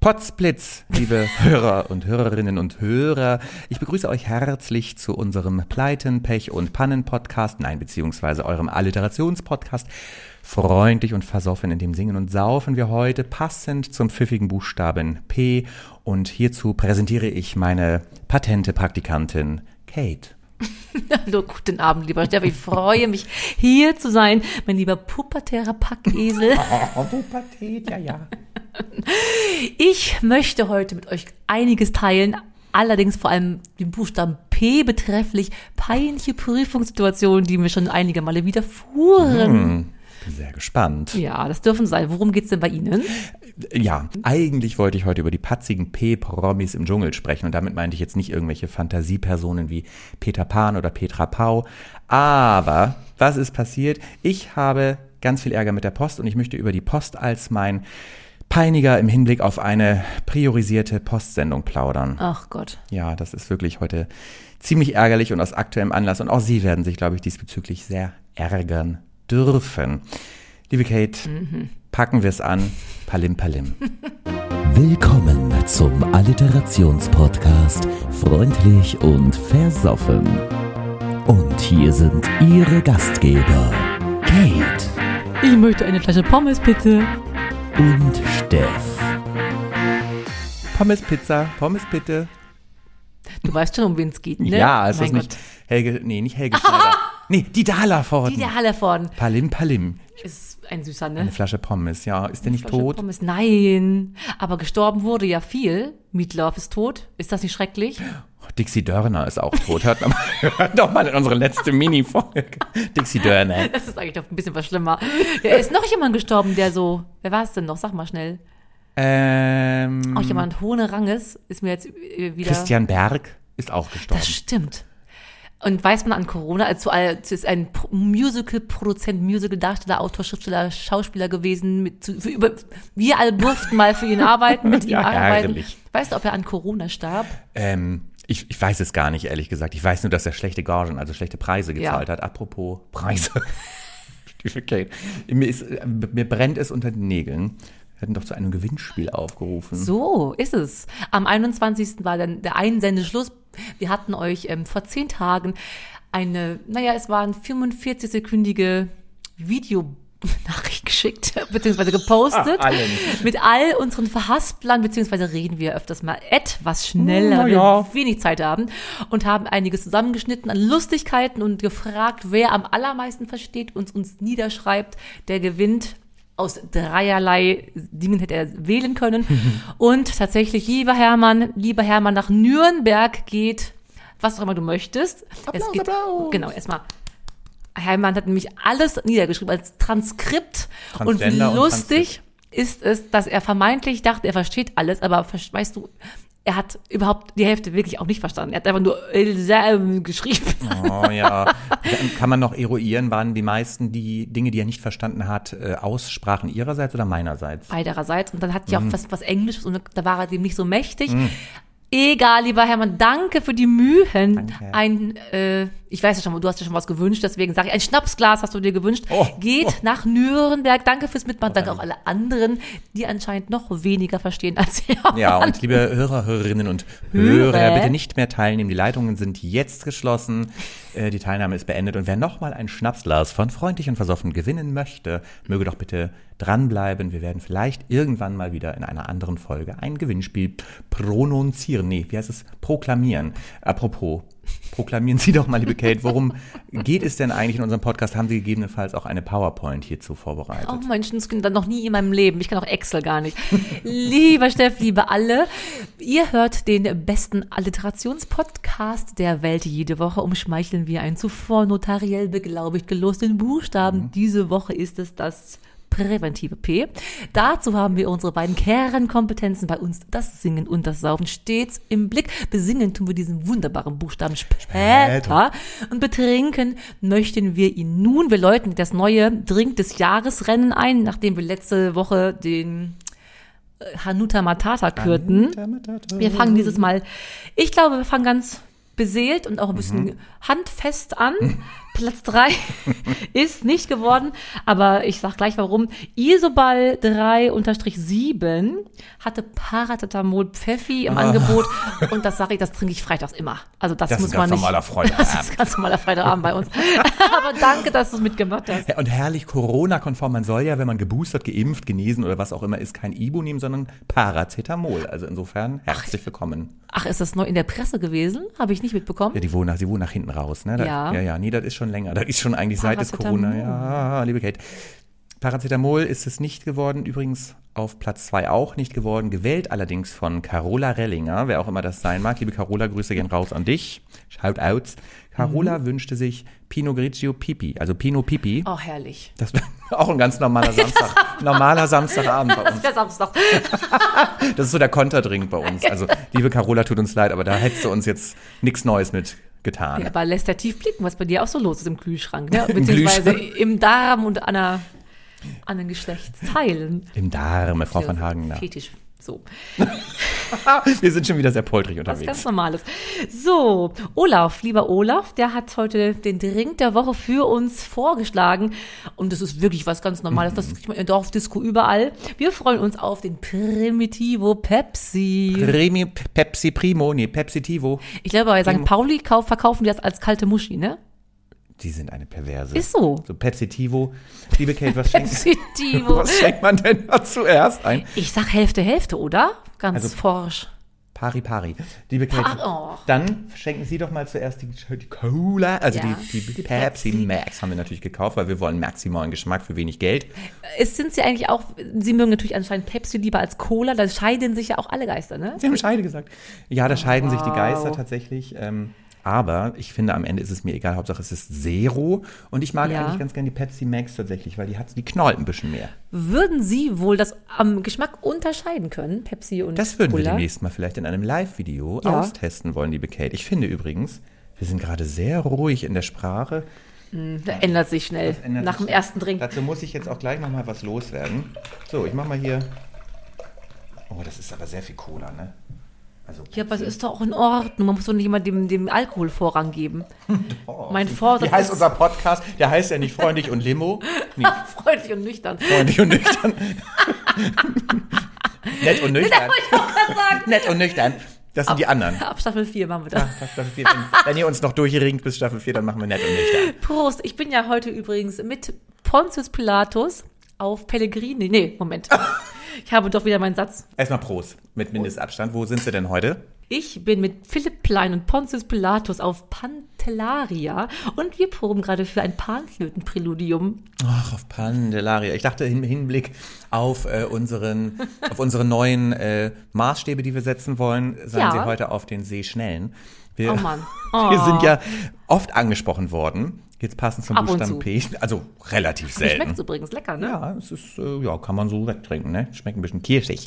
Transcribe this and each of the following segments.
Potzblitz, liebe Hörer und Hörerinnen und Hörer. Ich begrüße euch herzlich zu unserem Pleiten, Pech und Pannen Podcast, nein, beziehungsweise eurem Alliterationspodcast. Freundlich und versoffen, in dem Singen und Saufen wir heute passend zum pfiffigen Buchstaben P. Und hierzu präsentiere ich meine patente Praktikantin Kate. Hallo, guten Abend, lieber Steffi. Ich freue mich, hier zu sein, mein lieber pubertärer Packesel. Oh, Pubertät, ja, ja. Ich möchte heute mit euch einiges teilen, allerdings vor allem den Buchstaben P betrefflich peinliche Prüfungssituationen, die mir schon einige Male widerfuhren. Hm, bin sehr gespannt. Ja, das dürfen sein. Worum geht's denn bei Ihnen? Ja, eigentlich wollte ich heute über die patzigen P-Promis im Dschungel sprechen und damit meinte ich jetzt nicht irgendwelche Fantasiepersonen wie Peter Pan oder Petra Pau. Aber was ist passiert? Ich habe ganz viel Ärger mit der Post und ich möchte über die Post als mein Peiniger im Hinblick auf eine priorisierte Postsendung plaudern. Ach Gott. Ja, das ist wirklich heute ziemlich ärgerlich und aus aktuellem Anlass. Und auch Sie werden sich, glaube ich, diesbezüglich sehr ärgern dürfen. Liebe Kate, packen wir es an. Palim Palim. Willkommen zum Alliterationspodcast Freundlich und Versoffen. Und hier sind Ihre Gastgeber, Kate Ich möchte eine Flasche Pommes, bitte. und Steff. Pommes Pizza, Pommes bitte. Du weißt schon, um wen es geht, ne? Ja, ist das Mein nicht Helge, nee, nicht Helge Schneider. nee, die Dala Forden. Die vorn Palim Palim. ist ein süßer, Eine ne? Flasche Pommes, ja. Ist der nicht Flasche tot? Pommes. Nein, aber gestorben wurde ja viel. Meatloaf ist tot. Ist das nicht schrecklich? Oh, Dixie Dörner ist auch tot. Hört, mal, hört doch mal in unsere letzte Mini-Folge. Dixie Dörner. Das ist eigentlich doch ein bisschen was schlimmer. Ja, ist noch jemand gestorben, der so, wer war es denn noch? Sag mal schnell. Ähm, Auch jemand hohen Ranges ist mir jetzt äh, wieder. Christian Berg ist auch gestorben. Das stimmt. Und weiß man an Corona, also ist ein Pro- Musical-Produzent, Musical-Darsteller, Autor, Schriftsteller, Schauspieler gewesen. Mit, zu- für, über, wir alle durften mal für ihn arbeiten, mit ihm Ja, arbeiten. ärgerlich. Weißt du, ob er an Corona starb? Ähm, ich, ich weiß es gar nicht, ehrlich gesagt. Ich weiß nur, dass er schlechte Gagen, also schlechte Preise gezahlt hat. Apropos Preise. Kate, mir, ist, äh, mir brennt es unter den Nägeln. Wir hätten doch zu einem Gewinnspiel aufgerufen. So ist es. Am 21. war dann der Einsendeschluss. Wir hatten euch ähm, vor zehn Tagen eine, naja, es waren 45-sekündige Videonachricht geschickt, beziehungsweise gepostet. Allen. Mit all unseren Verhasplern, beziehungsweise reden wir öfters mal etwas schneller, ja. wir wenig Zeit haben und haben einiges zusammengeschnitten an Lustigkeiten und gefragt, wer am allermeisten versteht und uns niederschreibt, der gewinnt. Aus dreierlei Dingen hätte er wählen können. Und tatsächlich, lieber Hermann, lieber Hermann, nach Nürnberg geht, was auch immer du möchtest. Applaus, es geht, Applaus. Genau, erstmal. Hermann hat nämlich alles niedergeschrieben als Transkript. Und wie Transgender und lustig ist es, dass er vermeintlich dachte, er versteht alles, aber weißt du, er hat überhaupt die Hälfte wirklich auch nicht verstanden. Er hat einfach nur äh, geschrieben. Oh ja. Dann Kann man noch eruieren, waren die meisten die Dinge, die er nicht verstanden hat, äh, Aussprachen ihrerseits oder meinerseits? beidererseits. Und dann hat ja Mhm. auch was, was Englisches und da war er dem nicht so mächtig. Egal, lieber Hermann, danke für die Mühen. Danke. Ein, äh, ich weiß ja schon, du hast dir schon was gewünscht, deswegen sage ich, ein Schnapsglas hast du dir gewünscht. Oh, Geht oh. nach Nürnberg. Danke fürs Mitmachen. Danke ein- auch alle anderen, die anscheinend noch weniger verstehen als Hermann. Ja, und liebe Hörer, Hörerinnen und Hörer. Hörer, bitte nicht mehr teilnehmen. Die Leitungen sind jetzt geschlossen. Äh, Die Teilnahme ist beendet. Und wer nochmal ein Schnapsglas von Freundlich und Versoffen gewinnen möchte, möge doch bitte dranbleiben. Wir werden vielleicht irgendwann mal wieder in einer anderen Folge ein Gewinnspiel pronunzieren. Nee, wie heißt es? Proklamieren. Apropos, proklamieren Sie doch mal, liebe Kate, worum geht es denn eigentlich in unserem Podcast? Haben Sie gegebenenfalls auch eine PowerPoint hierzu vorbereitet? Oh Menschenskind, dann noch nie in meinem Leben. Ich kann auch Excel gar nicht. Lieber Steff, liebe alle, ihr hört den besten Alliterationspodcast der Welt. Jede Woche umschmeicheln wir einen zuvor notariell beglaubigt gelosten Buchstaben. Diese Woche ist es das präventive P. Dazu haben wir unsere beiden Kernkompetenzen bei uns, das Singen und das Saufen, stets im Blick. Besingen tun wir diesen wunderbaren Buchstaben später. Und betrinken möchten wir ihn nun. Wir läuten das neue Drink des Jahresrennen ein, nachdem wir letzte Woche den äh, Hanuta Matata kürten. Wir fangen dieses Mal, ich glaube, wir fangen ganz beseelt und auch ein bisschen handfest an. Platz drei ist nicht geworden, aber ich sag gleich warum. Isobal 3-7 hatte Paracetamol Pfeffi im Angebot und das sage ich, das trinke ich freitags immer. Also das, Das ist muss man ganz nicht. normaler Freitagabend. Das ist ganz normaler Freitagabend bei uns. aber danke, dass du es mitgemacht hast. Und herrlich Corona-konform. Man soll ja, wenn man geboostert, geimpft, genesen oder was auch immer ist, kein Ibu nehmen, sondern Paracetamol. Also insofern herzlich willkommen. Ach, ist das neu in der Presse gewesen? Habe ich nicht mitbekommen. Ja, die wohnen nach, sie wohnen nach hinten raus, ne? Da, Ja. Ja, ja, nee, das ist schon länger. Das ist schon eigentlich seit des Paracetamol. Corona. Ja, liebe Kate. Paracetamol ist es nicht geworden, übrigens auf Platz zwei auch nicht geworden, gewählt allerdings von Carola Rellinger, wer auch immer das sein mag. Liebe Carola, Grüße gehen raus an dich. Shoutouts. Carola Mhm. wünschte sich Pinot Grigio Pipi, also Pinot Pipi. Oh, herrlich. Das wäre auch ein ganz normaler Samstag, normaler Samstagabend bei uns. Der Samstag. Das ist so der Konterdrink bei uns. Also, liebe Carola, tut uns leid, aber da hättest du uns jetzt nichts Neues mit getan. Ja, aber lässt ja tief blicken, was bei dir auch so los ist im Kühlschrank, ne? Beziehungsweise im Darm und an, einer, an den Geschlechtsteilen. Im Darm, Frau von Hagen. Ja. Fetisch. So, Wir sind schon wieder sehr poltrig was unterwegs. ganz Normales. So, Olaf, lieber Olaf, der hat heute den Drink der Woche für uns vorgeschlagen. Und das ist wirklich was ganz Normales. Das kriegt man in Dorfdisco überall. Wir freuen uns auf den Primitivo Pepsi. Remi Pepsi Primo, nee, Pepsi Tivo. Ich glaube, bei St. Pauli kauf, verkaufen die das als kalte Muschi, ne? Die sind eine Perverse. Ist so. So Pepsi Tivo. Liebe Kate, was schenkt, Pepsi Tivo. was schenkt man denn da zuerst ein? Ich sag Hälfte, Hälfte, oder? Ganz Also- forsch. Pari Pari. Liebe Kate, oh. dann schenken Sie doch mal zuerst die, die Cola, also Ja, die, die, die Pepsi. Max haben wir natürlich gekauft, weil wir wollen maximalen Geschmack für wenig Geld. Es sind sie eigentlich auch, sie mögen natürlich anscheinend Pepsi lieber als Cola, da scheiden sich ja auch alle Geister, ne? Sie haben Scheide gesagt. Ja, da scheiden sich die Wow. Geister tatsächlich. Ähm, aber ich finde, am Ende ist es mir egal. Hauptsache, es ist Zero. Und ich mag Ja. eigentlich ganz gerne die Pepsi Max tatsächlich, weil die hat, die knallt ein bisschen mehr. Würden Sie wohl das am Geschmack unterscheiden können, Pepsi und Das würden wir Cola? demnächst mal vielleicht in einem Live-Video Ja. austesten wollen, liebe Kate. Ich finde übrigens, wir sind gerade sehr ruhig in der Sprache. Da ändert sich schnell. Ändert Nach sich- dem ersten Drink. Dazu muss ich jetzt auch gleich noch mal was loswerden. So, ich mach mal hier. Oh, das ist aber sehr viel Cola, ne? Also Ja, aber es ist doch auch in Ordnung. Man muss doch nicht immer dem, dem Alkohol Vorrang geben. mein Wie Vorsatz heißt ist unser Podcast? Der heißt ja nicht freundlich und Limo. Nee, freundlich und nüchtern. freundlich und nüchtern. Nett und nüchtern. Nett und nüchtern. Das sind die anderen. Ab Staffel 4 machen wir das. Ab Staffel 4, wenn, wenn ihr uns noch durchringt bis Staffel 4, dann machen wir nett und nüchtern. Prost. Ich bin ja heute übrigens mit Pontius Pilatus auf Pellegrini. Nee, Moment. Ich habe doch wieder meinen Satz. Erstmal Prost mit Mindestabstand. Wo sind sie denn heute? Ich bin mit Philipp Plein und Pontius Pilatus auf Pantellaria und wir proben gerade für ein Panflötenpräludium. Ach, auf Pandelaria. Ich dachte im Hinblick auf äh, unseren, auf unsere neuen äh, Maßstäbe, die wir setzen wollen, seien Ja. sie heute auf den Seeschnellen. Wir, Oh Mann. wir Oh. sind ja oft angesprochen worden. Jetzt passend zum Ab Buchstaben. P. Also relativ Schmeckt selten. übrigens lecker, ne? Ja, es ist, äh, ja, kann man so wegtrinken, ne? Schmeckt ein bisschen kirschig.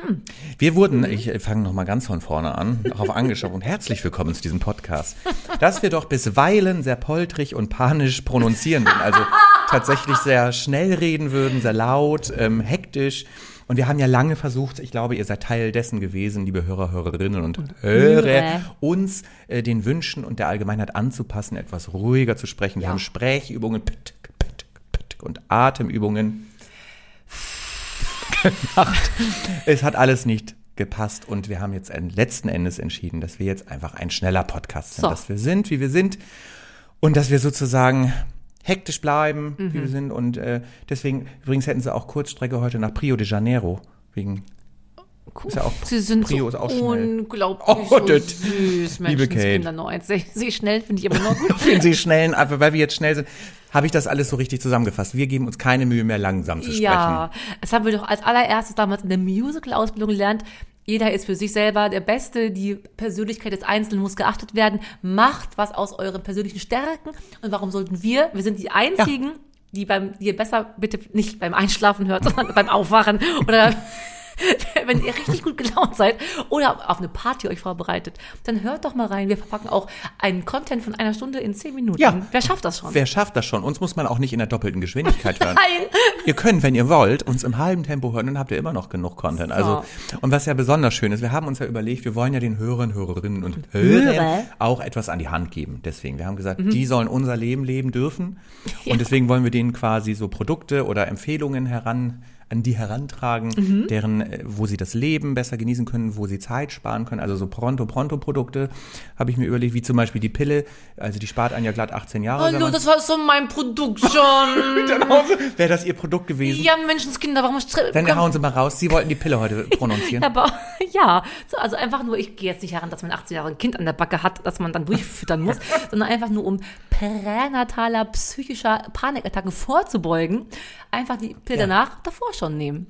Hm. Wir wurden, Mhm. ich fange nochmal ganz von vorne an, darauf angeschaut und herzlich willkommen zu diesem Podcast, dass wir doch bisweilen sehr poltrig und panisch pronunzieren würden, also tatsächlich sehr schnell reden würden, sehr laut, ähm, hektisch. Und wir haben ja lange versucht, ich glaube, ihr seid Teil dessen gewesen, liebe Hörer, Hörerinnen und, Hörer, Hörer. uns äh, den Wünschen und der Allgemeinheit anzupassen, etwas ruhiger zu sprechen. Wir Ja. haben Sprechübungen pit, pit, pit, und Atemübungen gemacht. Es hat alles nicht gepasst und wir haben jetzt en- letzten Endes entschieden, dass wir jetzt einfach ein schneller Podcast sind, So. dass wir sind, wie wir sind und dass wir sozusagen hektisch bleiben, wie Mhm. wir sind und äh, deswegen übrigens hätten sie auch Kurzstrecke heute nach Rio de Janeiro wegen Ist ja auch- Sie sind Prio ist so auch schnell. unglaublich Oh, so süß, Liebe Kate. Menschenskinder noch eins. Sie, schnell finde ich immer noch gut. wenn sie schnellen, aber weil wir jetzt schnell sind, habe ich das alles so richtig zusammengefasst. Wir geben uns keine Mühe mehr langsam zu sprechen. Ja, das haben wir doch als allererstes damals in der Musical-Ausbildung gelernt. Jeder ist für sich selber der Beste. Die Persönlichkeit des Einzelnen muss geachtet werden. Macht was aus euren persönlichen Stärken. Und warum sollten wir? Wir sind die Einzigen, die beim, die ihr besser bitte nicht beim Einschlafen hört, sondern beim Aufwachen oder wenn ihr richtig gut gelaunt seid oder auf eine Party euch vorbereitet, dann hört doch mal rein. Wir verpacken auch einen Content von einer Stunde in zehn Minuten. Ja. Wer schafft das schon? Wer schafft das schon? Uns muss man auch nicht in der doppelten Geschwindigkeit hören. Nein. Ihr könnt, wenn ihr wollt, uns im halben Tempo hören, dann habt ihr immer noch genug Content. Also, und was ja besonders schön ist, wir haben uns ja überlegt, wir wollen ja den Hörern, Hörerinnen und Hörern Hörer. auch etwas an die Hand geben. Deswegen, wir haben gesagt, Mhm. die sollen unser Leben leben dürfen. Und deswegen wollen wir denen quasi so Produkte oder Empfehlungen heran an die herantragen, Mhm. deren, äh, wo sie das Leben besser genießen können, wo sie Zeit sparen können. Also so Pronto-Pronto-Produkte habe ich mir überlegt, wie zum Beispiel die Pille, also die spart einen ja glatt 18 Jahre. Hallo, das war so mein Produkt schon. Wäre das ihr Produkt gewesen? ja, Menschenskinder, warum Dann hauen Sie mal raus. Sie wollten die Pille heute prononzieren. Aber ja, so, also einfach nur, ich gehe jetzt nicht heran, dass man 18 Jahre ein Kind an der Backe hat, das man dann durchfüttern muss, sondern einfach nur um pränataler psychischer Panikattacken vorzubeugen, einfach die Pille Ja. danach davor schon nehmen.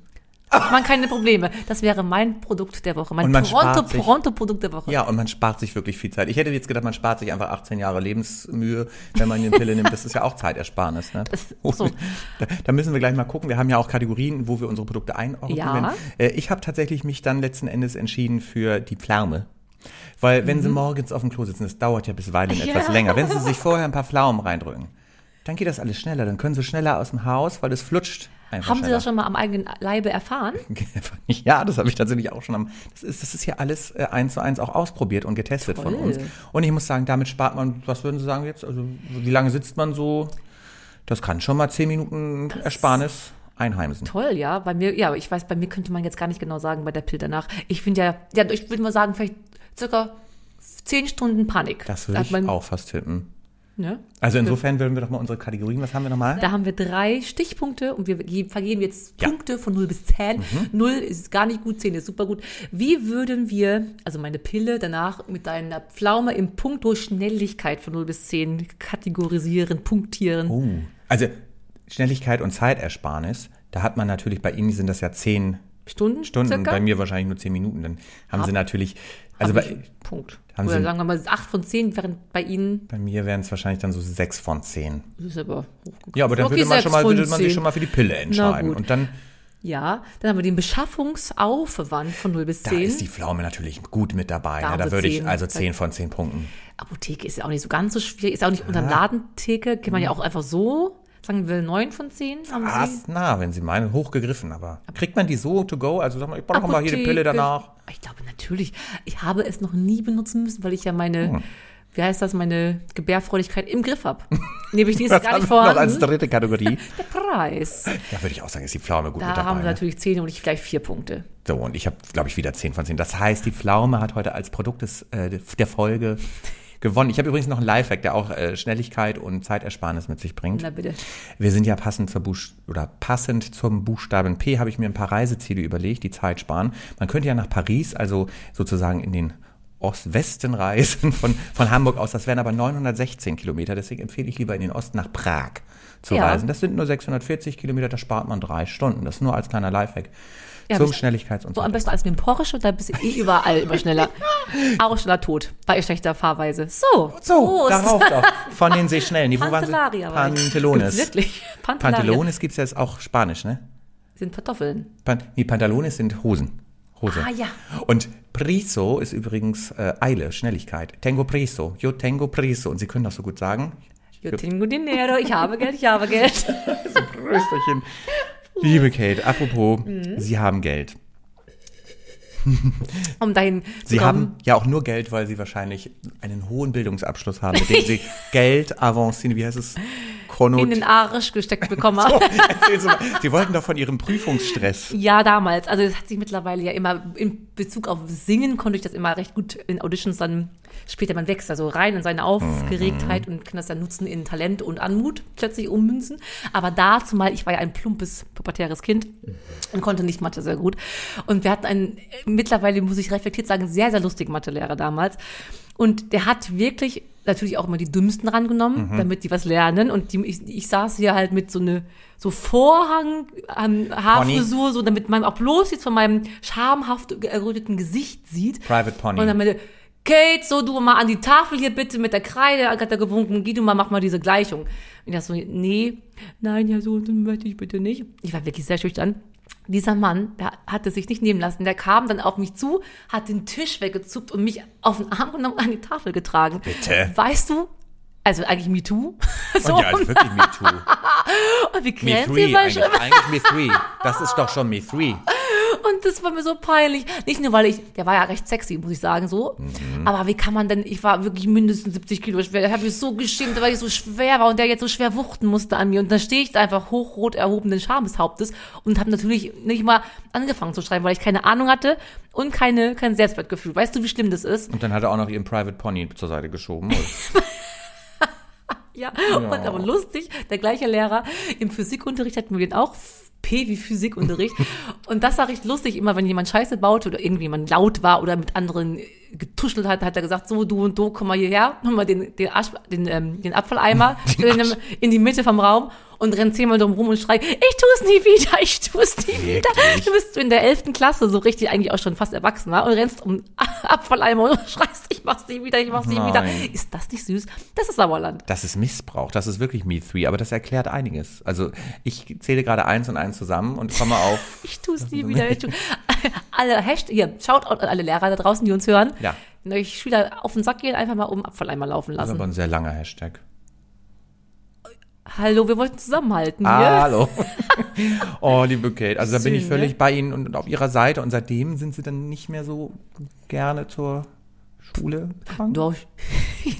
Hat man keine Probleme. Das wäre mein Produkt der Woche. Mein Pronto-Pronto-Produkt der Woche. Ja, und man spart sich wirklich viel Zeit. Ich hätte jetzt gedacht, man spart sich einfach 18 Jahre Lebensmühe, wenn man eine Pille nimmt. Das ist ja auch Zeitersparnis. Ne? Das- so. Da, da müssen wir gleich mal gucken. Wir haben ja auch Kategorien, wo wir unsere Produkte einordnen. Ja. Äh, Ich habe tatsächlich mich dann letzten Endes entschieden für die Pflaume. Weil wenn Sie morgens auf dem Klo sitzen, das dauert ja bisweilen Ja. etwas länger. Wenn Sie sich vorher ein paar Pflaumen reindrücken, dann geht das alles schneller. Dann können Sie schneller aus dem Haus, weil es flutscht einfach Haben Sie das schon mal am eigenen Leibe erfahren? Ja, das habe ich tatsächlich auch schon am. Das ist, das ist hier alles äh, eins zu eins auch ausprobiert und getestet von Toll. uns. Und ich muss sagen, damit spart man, was würden Sie sagen jetzt? Also, wie lange sitzt man so? Das kann schon mal zehn Minuten Ersparnis einheimsen. Toll, ja. Bei mir, ja, ich weiß, bei mir könnte man jetzt gar nicht genau sagen bei der Pille danach. Ich finde ja, ja, ich würde mal sagen, vielleicht circa zehn Stunden Panik. Das würde ich auch fast tippen. Ne? Also insofern würden wir doch mal unsere Kategorien, was haben wir nochmal? Da haben wir drei Stichpunkte und wir ge- vergeben jetzt Ja. Punkte von 0 bis 10. 0 ist gar nicht gut, 10 ist super gut. Wie würden wir, also meine Pille danach mit einer Pflaume im Punkto Schnelligkeit von 0 bis 10 kategorisieren, punktieren? Oh. Also Schnelligkeit und Zeitersparnis, da hat man natürlich, bei Ihnen sind das ja zehn Stunden? Stunden, circa? bei mir wahrscheinlich nur zehn Minuten. Dann haben Hab- Sie natürlich, also bei, ich, Punkt. haben Oder Sie- sagen wir mal 8 von 10, während bei Ihnen, bei mir wären es wahrscheinlich dann so sechs von zehn. das ist aber hochgekommen. Ja, aber dann Okay, würde man, schon mal, würde man sich 10. schon mal für die Pille entscheiden. Und dann, Ja, dann haben wir den Beschaffungsaufwand von 0 bis da 10. ist die Pflaume natürlich gut mit dabei. Da ne? Da würde ich 10. also zehn von zehn Punkten. Apotheke ist ja auch nicht so ganz so schwierig, ist auch nicht unter Ladentheke, kann man ja auch einfach so, sagen wir 9 von 10 haben Sie. Fast nah, wenn Sie meinen, hochgegriffen. Aber kriegt man die so to go? Also sag mal, ich brauche mal hier die Pille danach. Ich glaube natürlich. Ich habe es noch nie benutzen müssen, weil ich ja meine, Hm. wie heißt das, meine Gebärfreudigkeit im Griff habe. Nämlich die ist gar nicht wir noch als vorhanden. dritte Kategorie. Der Preis. Da würde ich auch sagen, ist die Pflaume gut Da mit dabei. haben wir ne? natürlich 10 und ich vielleicht 4 Punkte. So, und ich habe, glaube ich, wieder 10 von 10. Das heißt, die Pflaume hat heute als Produkt des, äh, der Folge gewonnen. Ich habe übrigens noch einen Lifehack, der auch äh, Schnelligkeit und Zeitersparnis mit sich bringt. Na bitte. Wir sind ja passend zur Buch oder passend zum Buchstaben P habe ich mir ein paar Reiseziele überlegt, die Zeit sparen. Man könnte ja nach Paris, also sozusagen in den Ost-Westen reisen von, von Hamburg aus. Das wären aber 916 Kilometer. Deswegen empfehle ich lieber in den Osten nach Prag zu Ja. reisen. Das sind nur 640 Kilometer, da spart man drei Stunden. Das nur als kleiner Lifehack Ja, zum und So am besten als mit dem Porsche, da bist du eh überall immer schneller. Auch schneller tot, bei schlechter Fahrweise. So, So, Prost. darauf doch. Von den Seeschnellen. Die, wo waren sie? Pantellaria war ich. Pantelones. Gibt's wirklich? Pantellaria. Pantelones gibt's jetzt auch Spanisch, ne? Sind Kartoffeln. Pan nee, Pantalones sind Hosen. Hose. Ah, ja. Und Priso ist übrigens äh, Eile, Schnelligkeit. Tengo Priso. Yo tengo Priso. Und Sie können das so gut sagen. Yo tengo dinero, ich habe Geld, ich habe Geld. Rösterchen. Liebe Kate, apropos, Mhm. Sie haben Geld. Um dahin Sie zu kommen. haben ja auch nur Geld, weil Sie wahrscheinlich einen hohen Bildungsabschluss haben, mit dem Sie Geld avancieren. Wie heißt es? Konot. in den Arsch gesteckt bekommen. Sie, mal. Sie wollten doch von Ihrem Prüfungsstress. Ja, damals. Also das hat sich mittlerweile ja immer in Bezug auf Singen konnte ich das immer recht gut in Auditions dann später man wächst also rein in seine Aufgeregtheit und kann das dann nutzen in Talent und Anmut plötzlich ummünzen. Aber dazu mal, ich war ja ein plumpes pubertäres Kind und konnte nicht Mathe sehr gut. Und wir hatten einen mittlerweile muss ich reflektiert sagen sehr sehr lustigen Mathelehrer damals. Und der hat wirklich natürlich auch immer die Dümmsten rangenommen, damit die was lernen. Und die, ich, ich saß hier halt mit so eine so Vorhang, ähm, Haarfrisur, so damit man auch bloß jetzt von meinem schamhaft erröteten Gesicht sieht. Private Pony. Und dann meinte, Kate, so du mal an die Tafel hier bitte mit der Kreide, hat er gewunken, geh du mal, mach mal diese Gleichung. Und ich dachte so, nee, nein, ja, so möchte ich bitte nicht. Ich war wirklich sehr schüchtern. Dieser Mann, der hatte sich nicht nehmen lassen. Der kam dann auf mich zu, hat den Tisch weggezuckt und mich auf den Arm genommen und an die Tafel getragen. Bitte? Weißt du, also eigentlich MeToo. So, Und ja, ist wirklich Me Too. und wie Me Three ihr mal eigentlich. Eigentlich Me Three. Das ist doch schon Me Three. Und das war mir so peinlich. Nicht nur, weil ich, der war ja recht sexy, muss ich sagen, so. Mhm. Aber wie kann man denn, ich war wirklich mindestens 70 Kilo schwer. Da habe ich so geschämt, weil ich so schwer war und der jetzt so schwer wuchten musste an mir. Und da stehe ich da einfach hochrot erhobenen Schameshauptes und habe natürlich nicht mal angefangen zu schreiben, weil ich keine Ahnung hatte und keine, kein Selbstwertgefühl. Weißt du, wie schlimm das ist? Und dann hat er auch noch ihren Private Pony zur Seite geschoben. Ja. Und aber lustig, der gleiche Lehrer im Physikunterricht hatten wir den auch. P wie Physikunterricht. Und das war recht lustig, immer wenn jemand Scheiße baute oder irgendjemand laut war oder mit anderen getuschelt hat, hat er gesagt, so du und du, komm mal hierher, nimm mal den, den, Asch, den, ähm, den Abfalleimer ihn in die Mitte vom Raum und renn zehnmal drum rum und schrei, ich tu's nie wieder, ich tu's nie wieder. Wirklich? Du bist in der elften Klasse, so richtig eigentlich auch schon fast erwachsener und rennst um Abfalleimer und schreist, ich mach's nie wieder, ich mach's nie wieder. Nein. Ist das nicht süß? Das ist Sauerland. Das ist Missbrauch. Das ist wirklich Me Three. Aber das erklärt einiges. Also ich zähle gerade eins und eins zusammen und komme auf. Ich tue es nie wieder. Ich tu. Alle Hashtag, hier, schaut an alle Lehrer da draußen, die uns hören. Ja. Wenn euch Schüler auf den Sack gehen, einfach mal um Abfalleimer laufen Das ist aber lassen. ein sehr langer Hashtag. Hallo, wir wollten zusammenhalten hier. Ah, hallo. oh, liebe Kate. Also da bin ich Süß, ne? völlig bei Ihnen und auf Ihrer Seite. Und seitdem sind Sie dann nicht mehr so gerne zur Schule gegangen? Doch,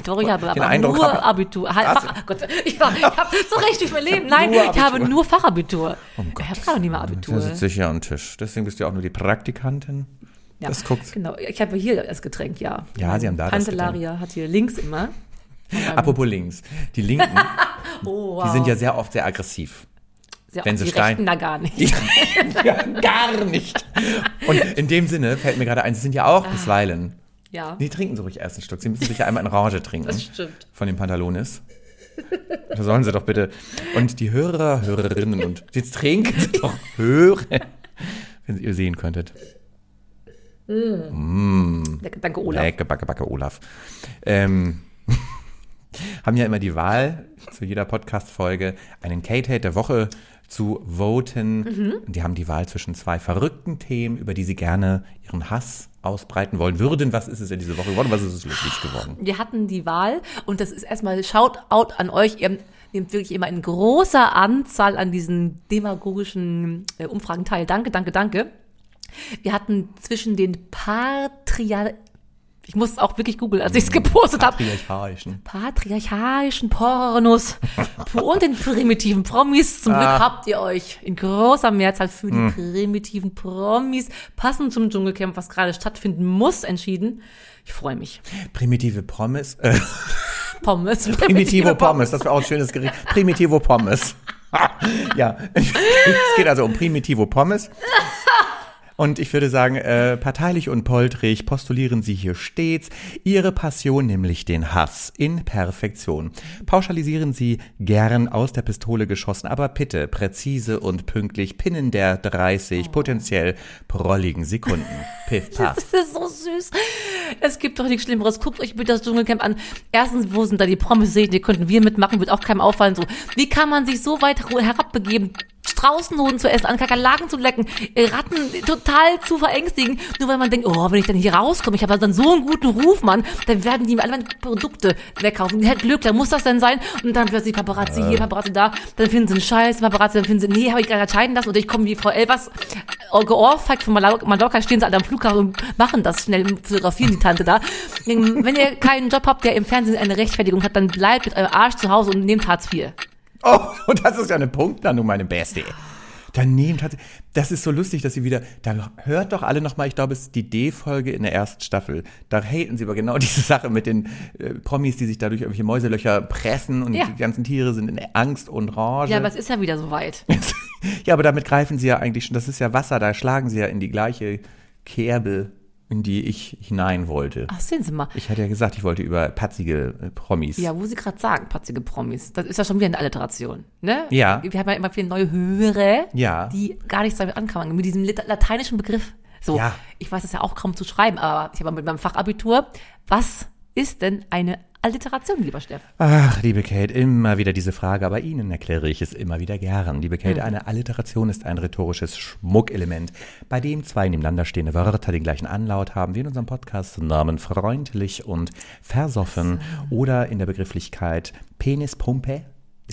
doch, ich habe aber Eindruck nur habe. Abitur. Fach, Gott, ich, war, ich habe so recht durch mein Leben. Nein, ich habe nur Fachabitur. Um ich habe gar nicht mehr Abitur. Da sitze ich ja am Tisch. Deswegen bist du auch nur die Praktikantin. Ja, Das guckt. Genau, ich habe hier das Getränk, ja. Ja, Sie haben da das Tante Laria hat hier links immer. Apropos links. Die Linken, Oh, wow. die sind ja sehr oft sehr aggressiv. Sehr wenn oft sie die schreien. Rechten da gar nicht. ja, gar nicht. Und in dem Sinne fällt mir gerade ein, Sie sind ja auch bisweilen. Ja, Die trinken Sie ruhig erst ein Stück. Sie müssen sich ja einmal in Rage trinken. das stimmt. von den Pantalones. Da sollen sie doch bitte. Und die Hörer, Hörerinnen und jetzt trinken sie doch hören, wenn ihr sehen könntet. Danke, danke Olaf. Backe, backe, backe, Olaf. Ähm, haben ja immer die Wahl, zu jeder Podcast-Folge einen Kate-Hate der Woche zu voten. Und Die haben die Wahl zwischen zwei verrückten Themen, über die sie gerne ihren Hass ausbreiten wollen würden. Was ist es in dieser Woche geworden? Was ist es lustig geworden? Wir hatten die Wahl und das ist erstmal Shoutout an euch. Ihr nehmt wirklich immer in großer Anzahl an diesen demagogischen äh, Umfragen teil. Danke, danke, danke. Wir hatten zwischen den Patriar... Ich muss es auch wirklich googeln, als ich es gepostet habe. Patriarchalischen. patriarchalischen Pornos und den primitiven Promis. Zum Glück Ah. habt ihr euch in großer Mehrzahl für die primitiven Promis passend zum Dschungelcamp, was gerade stattfinden muss, entschieden. Ich freue mich. Primitive Pommes. Äh, Pommes. Primitivo Pommes, das wäre auch ein schönes Gericht. Primitivo Pommes. ja, es geht also um Primitivo Pommes. Und ich würde sagen, äh, parteilich und poltrig postulieren Sie hier stets Ihre Passion, nämlich den Hass in Perfektion. Pauschalisieren Sie gern aus der Pistole geschossen, aber bitte präzise und pünktlich pinnen der 30 potenziell prolligen Sekunden. Piff, paff. Das ist so süß. Es gibt doch nichts Schlimmeres. Guckt euch bitte das Dschungelcamp an. Erstens, wo sind da die Promis? Die könnten wir mitmachen, wird auch keinem auffallen. So, wie kann man sich so weit herabbegeben, Straußenhoden zu essen, an Kakerlaken zu lecken, Ratten total zu verängstigen, nur weil man denkt, oh, wenn ich dann hier rauskomme, ich habe dann so einen guten Ruf, Mann, dann werden die mir alle meine Produkte wegkaufen. Herr Glück, dann muss das denn sein. Und dann plötzlich Paparazzi hier, Paparazzi da, dann finden sie einen Scheiß, Paparazzi, dann finden sie, nee, habe ich gerade entscheiden lassen und ich komme wie Frau Elvers äh, geohrfeigt von Mallorca, Mallorca, stehen sie alle am Flughafen und machen das schnell, fotografieren die Tante da. Wenn ihr keinen Job habt, der im Fernsehen eine Rechtfertigung hat, dann bleibt mit eurem Arsch zu Hause und nehmt Hartz IV. Oh, und das ist ja eine Punktlandung, meine Beste. Daneben tatsächlich. Das ist so lustig, dass sie wieder. Da hört doch alle nochmal, ich glaube, es ist die D-Folge in der ersten Staffel. Da haten sie aber genau diese Sache mit den äh, Promis, die sich dadurch irgendwelche Mäuselöcher pressen und Ja. die ganzen Tiere sind in Angst und Rage. Ja, aber es ist ja wieder soweit. ja, aber damit greifen sie ja eigentlich schon. Das ist ja Wasser, da schlagen sie ja in die gleiche Kerbe, in die ich hinein wollte. Ach, sehen Sie mal. Ich hatte ja gesagt, ich wollte über patzige äh, Promis. Ja, wo Sie gerade sagen, patzige Promis. Das ist ja schon wieder eine Alliteration, ne? Ja. Wir haben ja immer viele neue Hörer, Ja. die gar nichts damit anfangen, mit diesem lateinischen Begriff. So, Ja. ich weiß es ja auch kaum zu schreiben, aber ich habe mit meinem Fachabitur, was ist denn eine Alliteration, lieber Steff? Ach, liebe Kate, immer wieder diese Frage, aber Ihnen erkläre ich es immer wieder gern. Liebe Kate, eine Alliteration ist ein rhetorisches Schmuckelement, bei dem zwei nebeneinander stehende Wörter den gleichen Anlaut haben, wie in unserem Podcast-Namen freundlich und versoffen oder in der Begrifflichkeit Penispumpe.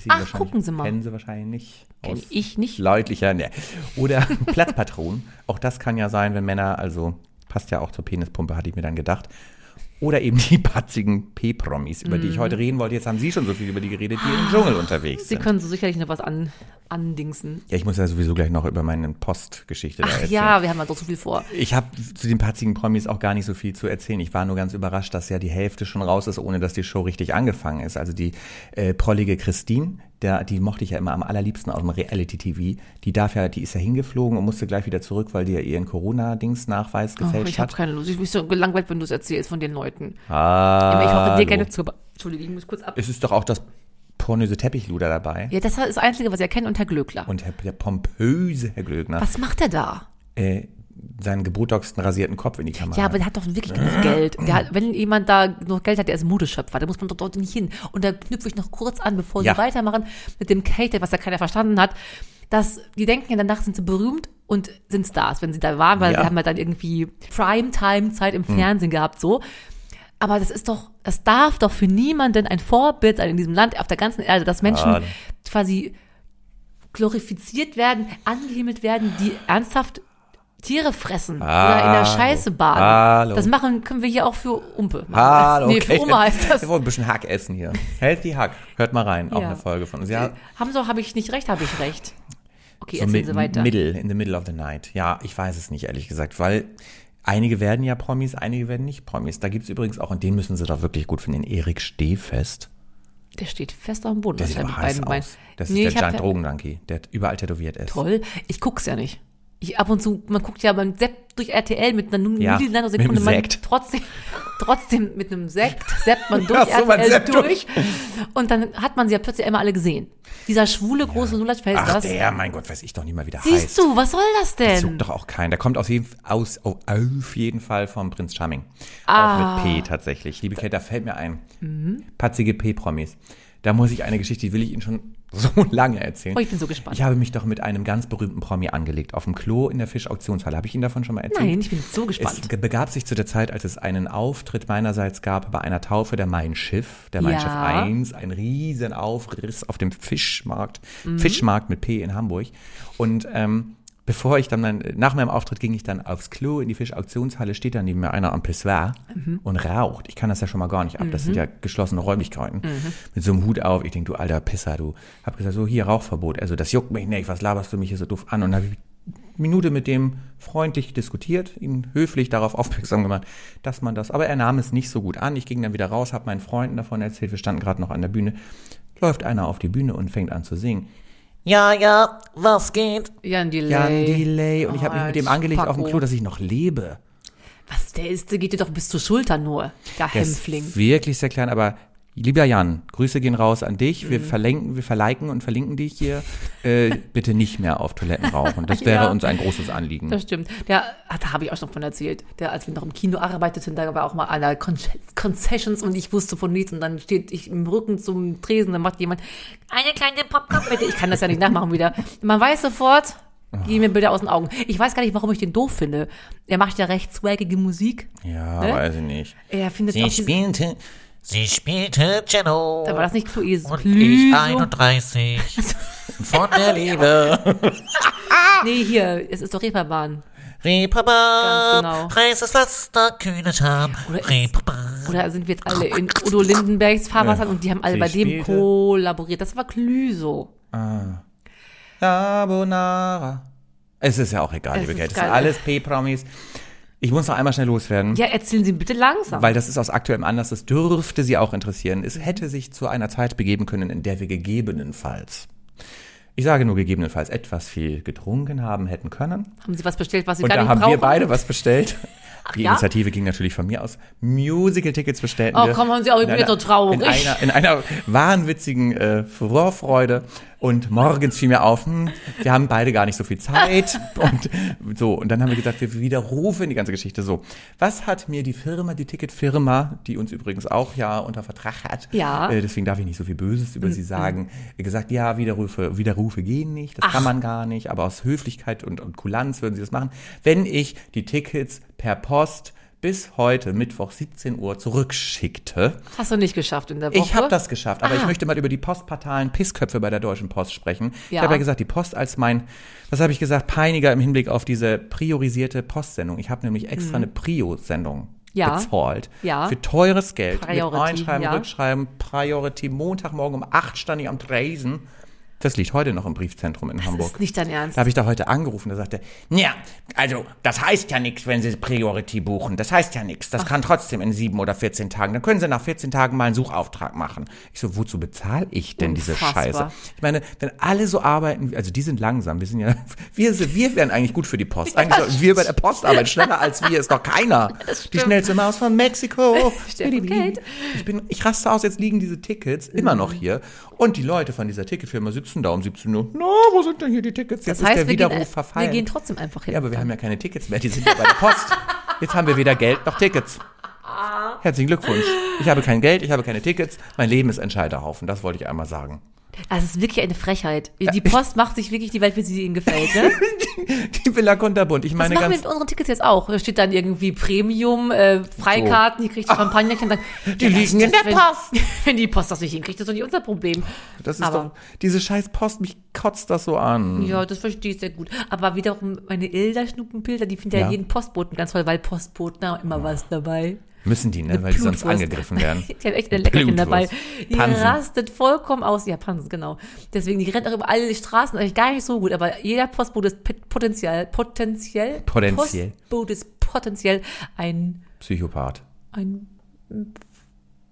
Ach, gucken Sie mal. Kennen Sie wahrscheinlich nicht. Kenn ich nicht. Leutlicher, ne. Oder Platzpatron. Auch das kann ja sein, wenn Männer, also passt ja auch zur Penispumpe, hatte ich mir dann gedacht. Oder eben die patzigen P-Promis, über die ich heute reden wollte. Jetzt haben Sie schon so viel über die geredet, die im Dschungel unterwegs Sie sind. können so sicherlich noch was an, andingsen. Ja, ich muss ja sowieso gleich noch über meine Postgeschichte da Ach erzählen. ja, wir haben ja doch so viel vor. Ich habe zu den patzigen Promis auch gar nicht so viel zu erzählen. Ich war nur ganz überrascht, dass ja die Hälfte schon raus ist, ohne dass die Show richtig angefangen ist. Also die äh, prollige Christine, der, die mochte ich ja immer am allerliebsten aus dem Reality-TV. Die darf ja, die ist ja hingeflogen und musste gleich wieder zurück, weil die ja ihren Corona-Dings-Nachweis Oh, gefälscht ich habe hat. keine Lust. Ich bin so gelangweilt, wenn du es erzählst von den Leuten. Ah, ich hoffe, dir keine zu. Entschuldigung, ich muss kurz ab. Es ist doch auch das pornöse Teppichluder dabei. Ja, das ist das Einzige, was ihr kennt und Herr Glöckler. Und Herr, der pompöse Herr Glöckner, was macht er da? äh, seinen gebotoxten rasierten Kopf in die Kamera. Ja, aber der hat doch wirklich genug Geld. Hat, wenn jemand da noch Geld hat, der ist Modeschöpfer, da muss man doch dort nicht hin. Und da knüpfe ich noch kurz an, bevor Ja. sie weitermachen mit dem Kate, was ja keiner verstanden hat, dass die denken ja, danach sind sie berühmt und sind Stars, wenn sie da waren, weil Ja. Hm. sie haben ja dann irgendwie Primetime-Zeit im Fernsehen gehabt, so. Aber das ist doch, das darf doch für niemanden ein Vorbild sein in diesem Land, auf der ganzen Erde, dass Menschen Ah. quasi glorifiziert werden, angehimmelt werden, die ernsthaft Tiere fressen oder in der. Scheiße baden. Hallo. Das machen können wir hier auch für Umpe. machen. Hallo, nee, okay. für Oma heißt das. Wir wollen ein bisschen Hack essen hier. Healthy Hack. Hört mal rein, auch Ja. eine Folge von uns. Ja, Haben so, habe ich nicht recht, habe ich recht. Okay, so erzählen Sie weiter. middle, in the middle of the night. Ja, ich weiß es nicht, ehrlich gesagt, weil einige werden ja Promis, einige werden nicht Promis. Da gibt's übrigens auch, und den müssen sie doch wirklich gut finden, den Erik Stehfest. Der steht fest am Boden. Der sieht aber heiß Beinen. aus. Das ist Nee, der ich hab Giant Drogendonkey, der überall tätowiert ist. Toll. Ich guck's ja nicht. Ich ab und zu, man guckt ja, man seppt durch RTL mit einer Ja, Millisekunde, man trotzdem, trotzdem mit einem Sekt seppt man durch Ach so, RTL seppt durch. Und dann hat man sie ja plötzlich immer alle gesehen. Dieser schwule große Lulatsch, wer ist Ach, das? der, mein Gott, weiß ich doch nicht mal, wie der Siehst heißt. du, was soll das denn? Zuckt doch auch keinen. Der kommt aus aus, auf, auf jeden Fall vom Prinz Charming. Ah. Auch mit P tatsächlich. Liebe Kate, da fällt mir ein. Mhm. Patzige P-Promis. Da muss ich eine Geschichte, die will ich Ihnen schon so lange erzählen. Oh, ich bin so gespannt. Ich habe mich doch mit einem ganz berühmten Promi angelegt. Auf dem Klo in der Fischauktionshalle. Habe ich Ihnen davon schon mal erzählt? Nein, ich bin so gespannt. Es begab sich zu der Zeit, als es einen Auftritt meinerseits gab bei einer Taufe der Mein Schiff, der Mein Ja. Schiff 1, ein riesen Aufriss auf dem Fischmarkt, Mhm. Fischmarkt mit P in Hamburg. Und ähm, bevor ich dann, dann, nach meinem Auftritt ging ich dann aufs Klo in die Fischauktionshalle, steht dann neben mir einer am Pissoir Mhm. und raucht. Ich kann das ja schon mal gar nicht ab, das sind ja geschlossene Räumlichkeiten. Mhm. Mit so einem Hut auf, ich denke, du alter Pisser, du. Hab gesagt, so hier Rauchverbot, also das juckt mich nicht, was laberst du mich hier so doof an? Und dann habe ich Minute mit dem freundlich diskutiert, ihn höflich darauf aufmerksam gemacht, dass man das, aber er nahm es nicht so gut an. Ich ging dann wieder raus, habe meinen Freunden davon erzählt, wir standen gerade noch an der Bühne. Läuft einer auf die Bühne und fängt an zu singen. Ja, ja, was geht? Jan Delay. Jan Delay. Und ich habe mich mit dem Alter, angelegt auf dem Paco. Klo, dass ich noch lebe. Was, der ist, der geht dir doch bis zur Schulter nur, der Der Hämpfling. ist wirklich sehr klein, aber lieber Jan, Grüße gehen raus an dich. Mhm. Wir verlinken, wir verliken und verlinken dich hier. Äh, bitte nicht mehr auf Toiletten rauchen. Das wäre Ja. uns ein großes Anliegen. Das stimmt. Der, ah, da habe ich auch schon von erzählt. Der, als wir noch im Kino arbeiteten, da war auch mal einer Con Concessions und ich wusste von nichts und dann steht ich im Rücken zum Tresen, dann macht jemand eine kleine Popcorn bitte. Ich kann das ja nicht nachmachen wieder. Man weiß sofort, geh mir bitte aus den Augen. Ich weiß gar nicht, warum ich den doof finde. Er macht ja recht swaggige Musik. Ja, Ne? weiß ich nicht. Er findet Sie auch spielte, sie spielte Cello. da war das nicht Clueso. und ich 31. von der Liebe. Nee, hier, es ist doch Reeperbahn. Reeperbahn, Ganz genau. heißes Pflaster, kühne ist- Reeperbahn. Oder sind wir jetzt alle in Udo Lindenbergs Fahrwasser und die haben alle Sie bei dem kollaboriert. Das war Clueso. Carbonara. Es ist ja auch egal, Es liebe ist Kate. Das sind geil. alles P-Promis. Ich muss noch einmal schnell loswerden. Ja, erzählen Sie bitte langsam. Weil das ist aus aktuellem Anlass, das dürfte Sie auch interessieren. Es hätte sich zu einer Zeit begeben können, in der wir gegebenenfalls, ich sage nur gegebenenfalls, etwas viel getrunken haben hätten können. haben Sie was bestellt, was Sie Und gar da nicht haben brauchen? wir beide was bestellt. Die ja? Initiative ging natürlich von mir aus. Musical-Tickets bestellten Oh, wir. komm, haben Sie auch, jetzt so traurig. In einer, in einer wahnwitzigen äh, Vorfreude. Und morgens fiel mir auf, hm, wir haben beide gar nicht so viel Zeit. Und so, und dann haben wir gesagt, wir widerrufen die ganze Geschichte so. Was hat mir die Firma, die Ticketfirma, die uns übrigens auch ja unter Vertrag hat, Ja. äh, deswegen darf ich nicht so viel Böses über sie sagen, gesagt, ja, Widerrufe, Widerrufe gehen nicht, das kann man gar nicht, aber aus Höflichkeit und, und Kulanz würden sie das machen, wenn ich die Tickets per Post bis heute Mittwoch 17 Uhr zurückschickte. Hast du nicht geschafft in der Woche? Ich habe das geschafft, aber Ah. ich möchte mal über die postpartalen Pissköpfe bei der Deutschen Post sprechen. Ich Ja. habe ja gesagt, die Post als mein, was habe ich gesagt, Peiniger im Hinblick auf diese priorisierte Postsendung. Ich habe nämlich extra eine Prio-Sendung. Ja. bezahlt. Ja. Für teures Geld. Priority, mit Einschreiben, ja. Rückschreiben, Priority. Montagmorgen um 8 stand ich am Tresen. Das liegt heute noch im Briefzentrum in Das Hamburg. ist nicht dein Ernst. Da habe ich da heute angerufen, da sagte er, Ja, also, das heißt ja nichts, wenn Sie Priority buchen. Das heißt ja nichts. Das kann trotzdem in sieben oder 14 Tagen. dann können Sie nach 14 Tagen mal einen Suchauftrag machen. Ich so, wozu bezahle ich denn diese Unfassbar. Scheiße? Ich meine, wenn alle so arbeiten, also die sind langsam, wir sind ja, wir, sind, wir wären eigentlich gut für die Post. Eigentlich sollten wir bei der Post arbeiten, schneller als wir, ist doch keiner. Die schnellste Maus von Mexiko. Ich bin, ich raste aus, jetzt liegen diese Tickets immer noch hier und die Leute von dieser Ticketfirma sitzen da um 17 Uhr. Na, wo sind denn hier die Tickets? Jetzt Das heißt, ist der wir gehen, Widerruf wir verfallen. gehen trotzdem einfach hin. Ja, aber wir haben ja keine Tickets mehr, die sind ja bei der Post. Jetzt haben wir weder Geld noch Tickets. Herzlichen Glückwunsch. Ich habe kein Geld, ich habe keine Tickets. Mein Leben ist ein Scheiterhaufen, das wollte ich einmal sagen. Das ist wirklich eine Frechheit. Die Post macht sich wirklich die Welt, wie sie ihnen gefällt. Ne? Die Villa Kunterbunt, ich Das meine machen wir mit unseren Tickets jetzt auch. Da steht dann irgendwie Premium, äh, Freikarten, die kriegt die Champagnerchen. Dann, Die liegen in der wenn, Post. Wenn die Post das nicht hinkriegt, das ist doch nicht unser Problem. Das ist aber, doch, diese scheiß Post, mich kotzt das so an. Ja, das verstehe ich sehr gut. Aber wiederum meine Ilda-Schnuppenpilter, die finden ja. Ja. jeden Postboten ganz toll, weil Postboten haben immer was dabei. Müssen die, ne? Weil die sonst angegriffen werden. Die haben echt ein Leckerchen dabei. Die Pansen. rastet vollkommen aus. Ja, Pansen, genau. Deswegen, die rennt auch über alle Straßen. Eigentlich gar nicht so gut, aber jeder Postbote ist pot- potenziell, potenziell, Potenziell. Postbote ist potenziell ein, Psychopath. ein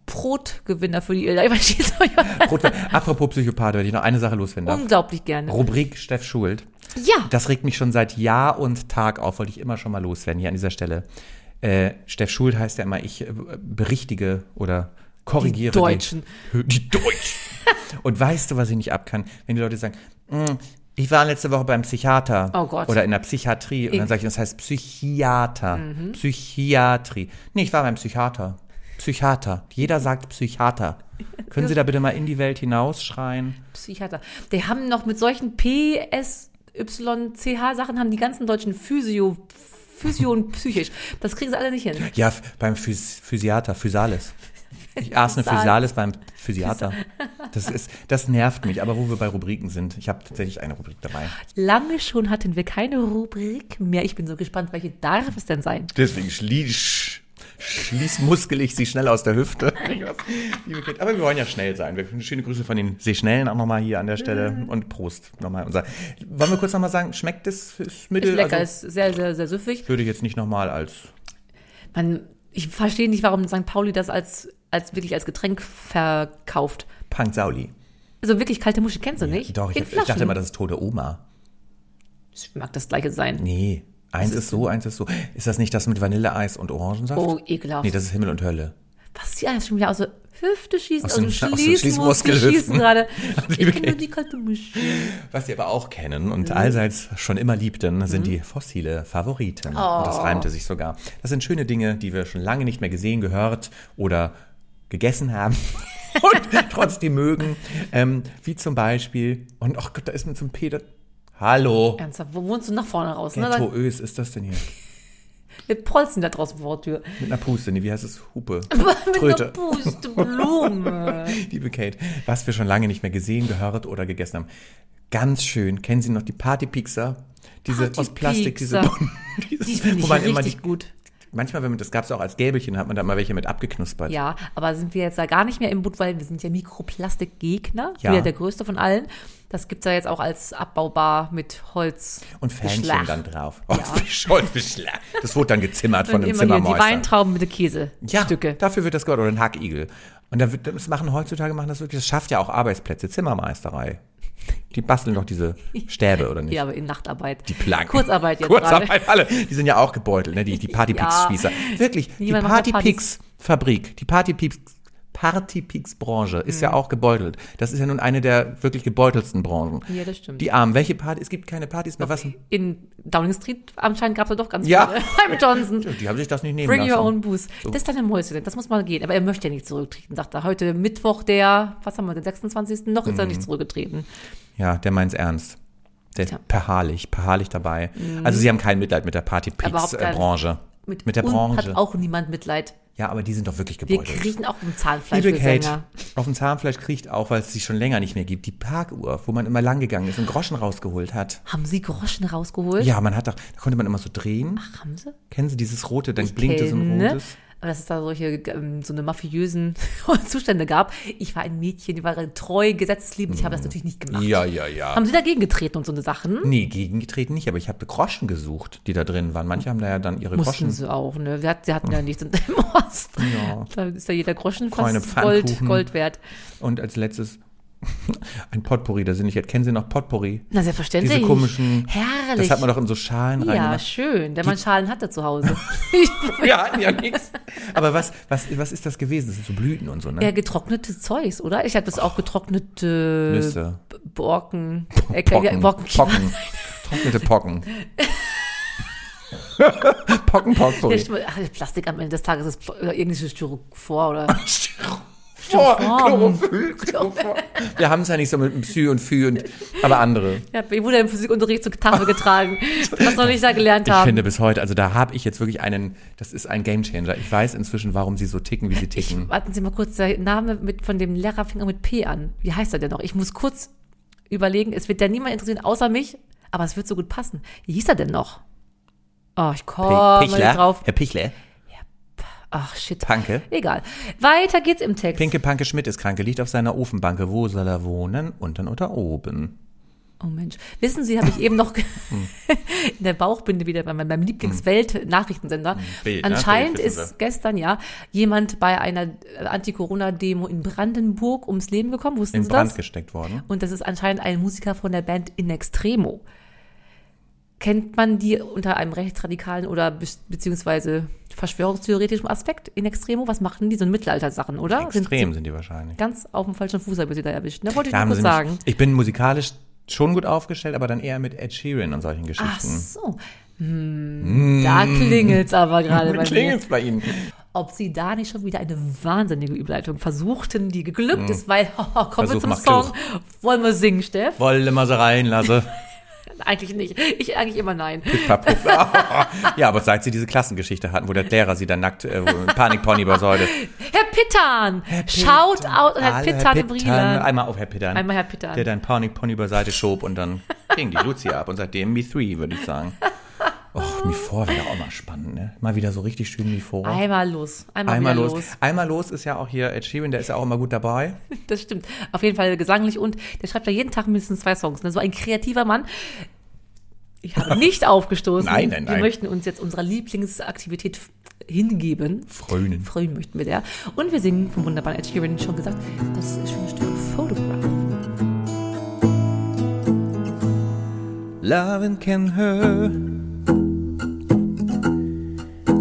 Brotgewinner für die Ilda. Apropos Psychopath, wenn ich noch eine Sache darf. Unglaublich gerne. Rubrik Steff Schuld. Ja. Das regt mich schon seit Jahr und Tag auf, wollte ich immer schon mal loswerden hier an dieser Stelle. Äh, Steff Schuld heißt ja immer, ich äh, berichtige oder korrigiere Die Deutschen. Die, die Deutschen. und weißt du, was ich nicht ab kann? Wenn die Leute sagen, "Mm, ich war letzte Woche beim Psychiater Oh Gott. oder in der Psychiatrie und dann sage ich, das heißt Psychiater. Mhm. Psychiatrie. Nee, ich war beim Psychiater. Psychiater. Jeder sagt Psychiater. Können Sie da bitte mal in die Welt hinausschreien? Psychiater. Die haben noch mit solchen P, S, Y, C, H Sachen haben die ganzen deutschen Physio, Physio und psychisch. Das kriegen sie alle nicht hin. Ja, beim Phys Physiater, Physalis. Ich aß eine Physalis. Physalis beim Physiater. Das ist, das nervt mich. Aber wo wir bei Rubriken sind, ich habe tatsächlich eine Rubrik dabei. Lange schon hatten wir keine Rubrik mehr. Ich bin so gespannt, welche darf es denn sein? Deswegen schließ, schließmuskel ich sie schnell aus der Hüfte. Kate. Aber wir wollen ja schnell sein. Wir schöne Grüße von den Seeschnellen auch nochmal hier an der Stelle Mhm. und Prost nochmal. Unser. Wollen wir kurz nochmal sagen, schmeckt ist Mittel? Ist lecker, Also, ist sehr, sehr, sehr süffig. würde ich jetzt nicht nochmal als Man, ich verstehe nicht, warum St. Pauli das als, als wirklich als Getränk verkauft. Punk Sauli. Also wirklich kalte Muschel kennst du nicht? Doch, ich, ich dachte immer, das ist tote Oma. Das mag das gleiche sein. Nee. Eins ist so, eins ist so. Ist das nicht das mit Vanilleeis und Orangensaft? Oh, ekelhaft. Nee, das ist Himmel und Hölle. Was die alles schon wieder aus der Hüfte schießen, aus, dem aus dem Schließmuskel schießen gerade. Ich kenne nur die kalte Muschel. Was Sie aber auch kennen und Mhm. allseits schon immer liebten, sind die fossile Favoriten. Und Oh. das reimte sich sogar. Das sind schöne Dinge, die wir schon lange nicht mehr gesehen, gehört oder gegessen haben und trotzdem mögen. Ähm, wie zum Beispiel, und ach Gott, da ist mir zum Peter. Hallo. Ernsthaft, wo wohnst du nach vorne raus? Ne? Ghetto Ös ist das denn hier? Wir polzen da draußen vor der Tür. Mit einer Puste, nee, wie heißt es? Hupe. Mit Tröte. einer Pusteblume. Liebe Kate, was wir schon lange nicht mehr gesehen, gehört oder gegessen haben. Ganz schön. Kennen Sie noch die Partypizza? Diese aus Plastik, diese, diese Die finde ich man immer richtig die, gut. Manchmal, wenn man, das gab es auch als Gäbelchen, hat man da mal welche mit abgeknuspert. Ja, aber sind wir jetzt da gar nicht mehr im Boot, weil wir sind ja Mikroplastikgegner. Ja. Wieder der größte von allen. Das gibt's ja jetzt auch als abbaubar mit Holz. Und Fähnchen Beschlag. dann drauf. Oh, Scholzbeschlag. Das wurde dann gezimmert von immer hier die Zimmermeister. Weintrauben mit den Käsestücke. Ja, dafür wird das gehört. Oder ein Hackigel. Und da wird, das machen heutzutage, machen das wirklich, das schafft ja auch Arbeitsplätze, Zimmermeisterei. Die basteln doch diese Stäbe, oder nicht? Ja, aber in Nachtarbeit. Die Plug. Kurzarbeit jetzt Kurzarbeit, alle. Die sind ja auch gebeutelt, ne? Die, die Partypix-Spießer. Wirklich, die Niemand mehr Partypix-Fabrik, die Partypix Partypix-Branche ist Mhm. ja auch gebeutelt. Das ist ja nun eine der wirklich gebeutelsten Branchen. Ja, das stimmt. Die Armen. Welche Party? Es gibt keine Partys mehr. Was? In Downing Street anscheinend gab es ja doch ganz Ja. viele. Beim Johnson. Die haben sich das nicht nehmen Bring lassen. your own booze. Das ist deine Mäuschen, das muss mal gehen. Aber er möchte ja nicht zurücktreten, sagt er. Heute Mittwoch, der, was haben wir, den 26. Noch Mhm. ist er nicht zurückgetreten. Ja, der meint's ernst. Der ist Tja. Mhm. perharlich, perharlich dabei. Also sie haben kein Mitleid mit der kein- Partypix-Branche. Mit, der Branche. hat auch niemand Mitleid. Ja, aber die sind doch wirklich Wir gebeutelt. kriechen auch im Zahnfleisch Liebe Kate, auf dem Zahnfleisch kriecht auch, weil es sie schon länger nicht mehr gibt, die Parkuhr, wo man immer lang gegangen ist und Groschen rausgeholt hat. Haben Sie Groschen rausgeholt? Ja, man hat doch, da konnte man immer so drehen. Ach, haben Sie? Kennen Sie dieses rote, dann Ich blinkte so ein kenne, rotes. Dass es da solche, ähm, so eine mafiösen Zustände gab. Ich war ein Mädchen, die war treu, gesetzesliebend. Ich habe das natürlich nicht gemacht. Ja, ja, ja. Haben Sie dagegen getreten und so eine Sachen? Nee, gegengetreten nicht, aber ich habe Groschen gesucht, die da drin waren. Manche haben da ja dann ihre Mussten Groschen. sie auch, ne? Wir hat, sie hatten ja nichts im Osten. Ja. Da ist ja jeder Groschen fast Gold. Gold wert. Und als letztes ein Potpourri, da sind nicht, kennen Sie noch Potpourri? Na, selbstverständlich. Diese komischen, Herrlich. das hat man doch in so Schalen ja, reingemacht. schön, wenn man Schalen hatte zu Hause. Wir hatten ja nichts. Aber was, was, was ist das gewesen? Das sind so Blüten und so, ne? ja, getrocknete Zeugs, oder? Ich habe das auch getrocknete Nüsse. Borken. Äh, Pocken. Borken. Pocken. Trocknete Pocken. Pocken. Ach, Plastik am Ende des Tages ist irgendwelches Styrofor oder. Styrofoam. Chlorophyll, Chlorophyll. Wir haben es ja nicht so mit Psy und Phy und, aber andere. Ja, ich wurde im Physikunterricht zur Tafel getragen. Was soll ich da gelernt Ich haben? finde bis heute, also da habe ich jetzt wirklich einen, das ist ein Gamechanger. Ich weiß inzwischen, warum sie so ticken, wie sie ticken. Warten Sie mal kurz, der Name mit, von dem Lehrer fing auch mit P an. Wie heißt er denn noch? Ich muss kurz überlegen. Es wird ja niemand interessieren, außer mich, aber es wird so gut passen. Wie hieß er denn noch? Oh, ich komme nicht drauf. Herr Pichler, Ach, shit. Panke. Egal. Weiter geht's im Text. Pinke Panke Schmidt ist krank, liegt auf seiner Ofenbanke. Wo soll er wohnen? Unten oder oben? Oh Mensch. Wissen Sie, habe ich eben noch Hm. in der Bauchbinde wieder bei meinem, Lieblingswelt-Nachrichtensender. Bild, ne? Anscheinend ist gestern ja jemand bei einer äh, Anti-Corona-Demo in Brandenburg ums Leben gekommen. Wussten In Sie Brand das? gesteckt worden. Und das ist anscheinend ein Musiker von der Band In Extremo. Kennt man die unter einem rechtsradikalen oder be beziehungsweise verschwörungstheoretischen Aspekt in Extremo? Was machen die? So Mittelalter-Sachen, oder? Extrem Sind sind die wahrscheinlich. sie ganz auf dem falschen Fuß habe ich sie da erwischt. Da wollte ich Da nur haben kurz sie mich, sagen. ich bin musikalisch schon gut aufgestellt, aber dann eher mit Ed Sheeran und solchen Ach Geschichten. so. Hm, Da klingelt's aber gerade bei mir. Klingelt's bei Ihnen? Ob sie da nicht schon wieder eine wahnsinnige Überleitung versuchten, die geglückt ist, weil, kommen wir Hm. Versuch zum macht Song. Wollen wir singen, Steff? Wolle mal so reinlasse. Eigentlich nicht. Ich eigentlich immer nein. Ja, aber seit sie diese Klassengeschichte hatten, wo der Lehrer sie dann nackt, äh, Panikpony übersäulte. Herr Pittan! Schaut out, Herr Pittan im. Einmal auf Herr Pittan. Einmal Herr Pittan. Der dein Panikpony beiseite schob und dann ging die Lucia ab und seitdem Me 3, würde ich sagen. Och, 4 wäre auch mal spannend, ne? Mal wieder so richtig schön 4. Einmal los. Einmal, Einmal los. los. Einmal los ist ja auch hier Ed Sheeran, der ist ja auch immer gut dabei. Das stimmt. Auf jeden Fall gesanglich und der schreibt ja jeden Tag mindestens zwei Songs. Ne? So ein kreativer Mann. Ich habe nicht aufgestoßen. Nein, nein, Wir nein. möchten uns jetzt unserer Lieblingsaktivität hingeben. Frönen. Frönen möchten wir der. Und wir singen vom wunderbaren Ed Sheeran, schon gesagt, das schöne Stück Photograph. Loving can hurt.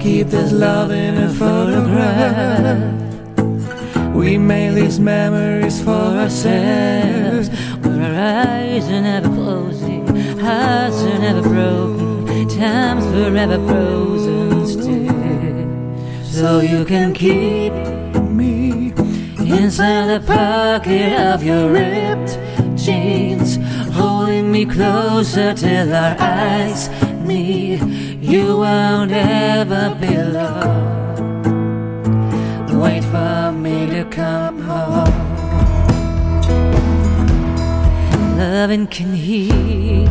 Keep this love in a photograph. We make these memories for ourselves. Where our eyes are never closing, hearts are never broken, time's forever frozen still. So you can keep Me, inside the pocket of your ripped jeans, holding me closer till our eyes meet. You won't ever be alone. Wait for me to come home. Loving can heal.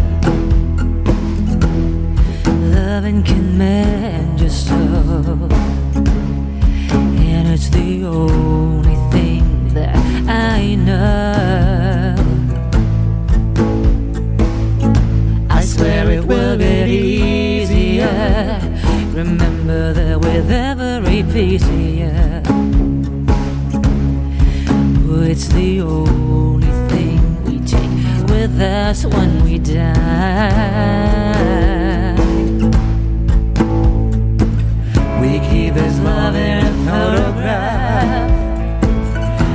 Loving can mend your soul. And it's the only thing that I know. I swear it will get easier. Remember that with every piece of you, oh, it's the only thing we take with us when we die. We keep this love in a photograph.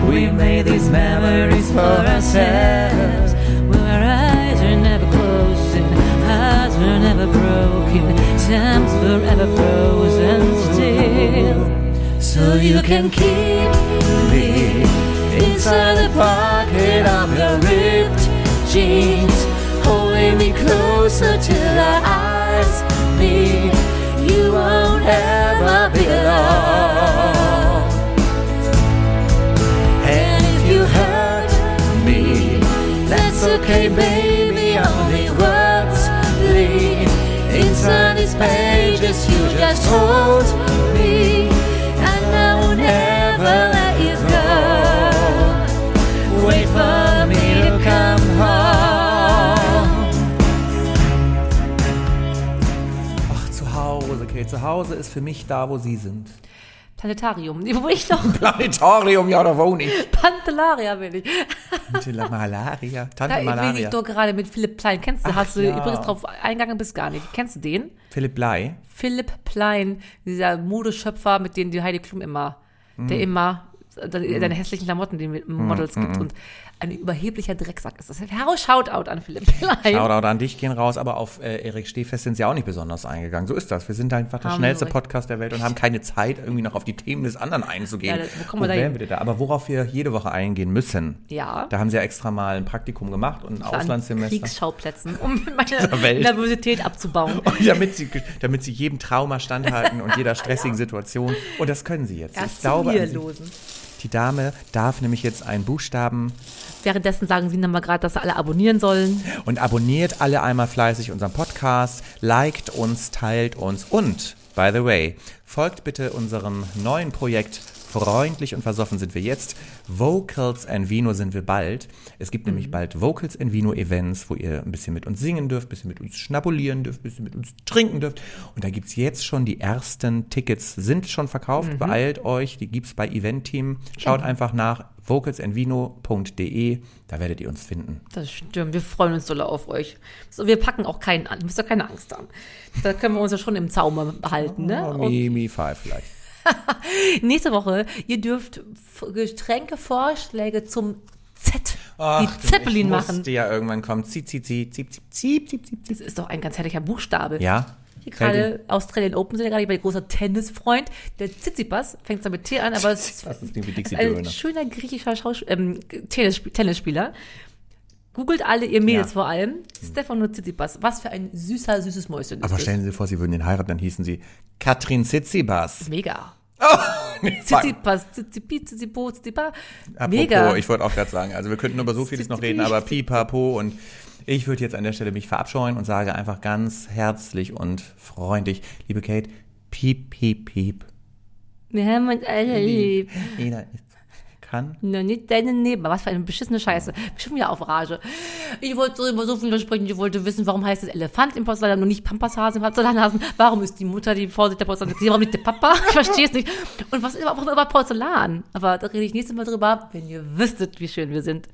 We made these memories for ourselves. Where our eyes are never closing, hearts were never broken, time's forever. So you can keep me inside the pocket of your ripped jeans, holding me closer till our eyes meet. You won't ever be alone. And if you hurt me, that's okay, baby. Only words lead inside these pages. You just hold me, Hause, Kate. Zu Hause ist für mich da, wo Sie sind. Planetarium, wo ich noch Planetarium, ja, da wohne ich. Pantelaria will ich. Tante La Malaria. Da Tante bin ich Malaria. doch gerade mit Philipp Plein. Kennst du, Ach, hast du ja. übrigens drauf eingegangen bist gar nicht. Kennst du den? Philipp Blei. Philipp Plein, dieser Modeschöpfer, mit dem die Heidi Klum immer, der immer äh, seine hässlichen Klamotten, die mit Models gibt und ein überheblicher Drecksack ist. Das Shoutout an Philipp Plein. Shoutout an dich gehen raus, aber auf äh, Erik Stehfest sind sie auch nicht besonders eingegangen. So ist das. Wir sind einfach der schnellste. Podcast der Welt und haben keine Zeit, irgendwie noch auf die Themen des anderen einzugehen. Ja, wo kommen wir da denn da? Aber worauf wir jede Woche eingehen müssen, Ja. da haben sie ja extra mal ein Praktikum gemacht und ein an Auslandssemester. Kriegsschauplätzen, um meine. Nervosität abzubauen. Und damit sie, damit sie jedem Trauma standhalten und jeder stressigen Situation. Und das können sie jetzt. Erst ich glaube, an sie. Die Dame darf nämlich jetzt einen Buchstaben Währenddessen sagen sie nochmal gerade, dass sie alle abonnieren sollen. und abonniert alle einmal fleißig unseren Podcast, liked uns, teilt uns und, by the way, folgt bitte unserem neuen Projekt Freundlich und versoffen sind wir jetzt. Vocals and Vino sind wir bald. Es gibt nämlich bald Vocals and Vino Events, wo ihr ein bisschen mit uns singen dürft, ein bisschen mit uns schnabulieren dürft, ein bisschen mit uns trinken dürft. Und da gibt's jetzt schon die ersten Tickets, sind schon verkauft. Beeilt euch, die gibt's bei Event-Team. Schaut einfach nach vocalsandvino.de, da werdet ihr uns finden. Das stimmt, wir freuen uns doll auf euch. So, wir packen auch keinen an, ihr müsst doch keine Angst haben. Da können wir uns ja schon im Zaume behalten. Ne? Oh, Und Mi, Mi, Five vielleicht. nächste Woche, ihr dürft Getränkevorschläge zum Z, Ach, die Zeppelin machen. musste ja irgendwann kommen. Zieh, zieh, zieh, zieh, zieh, zieh, zieh, zieh. Das ist doch ein ganz herrlicher Buchstabe. Ja. Hier gerade Australian Open sind ja gerade bei großer Tennisfreund. Der Tsitsipas fängt zwar mit T an, aber es ist ein schöner griechischer ähm, Tennis Tennisspieler. Googelt alle, ihr Mädels Ja. vor allem. Stefano Tsitsipas. Was für ein süßer, süßes Mäuschen Aber stellen Sie sich vor, Sie würden ihn heiraten, dann hießen Sie Katrin Zitzibas. Mega. Nee, Tsitsipas, Tsitsipi, Tsitsipo, Tsitsipa. Apropos, Mega. ich wollte auch gerade sagen, also wir könnten über so vieles noch reden, aber pipapo und ich würde jetzt an der Stelle mich verabscheuen und sage einfach ganz herzlich und freundlich, liebe Kate, piep, piep, piep. Wir haben uns alle lieb. Jeder ist, kann. Na, nicht deine Neben. Was für eine beschissene Scheiße. Ich schon wieder auf Rage. Ich wollte über so viel sprechen. Ich wollte wissen, warum heißt es Elefant im Porzellan und nicht Pampashasen im Porzellanhasen? Warum ist die Mutter die Vorsicht der Porzellan? Warum nicht der Papa? Ich verstehe es nicht. Und was ist überhaupt über Porzellan? Aber da rede ich nächstes Mal drüber, wenn ihr wüsstet, wie schön wir sind.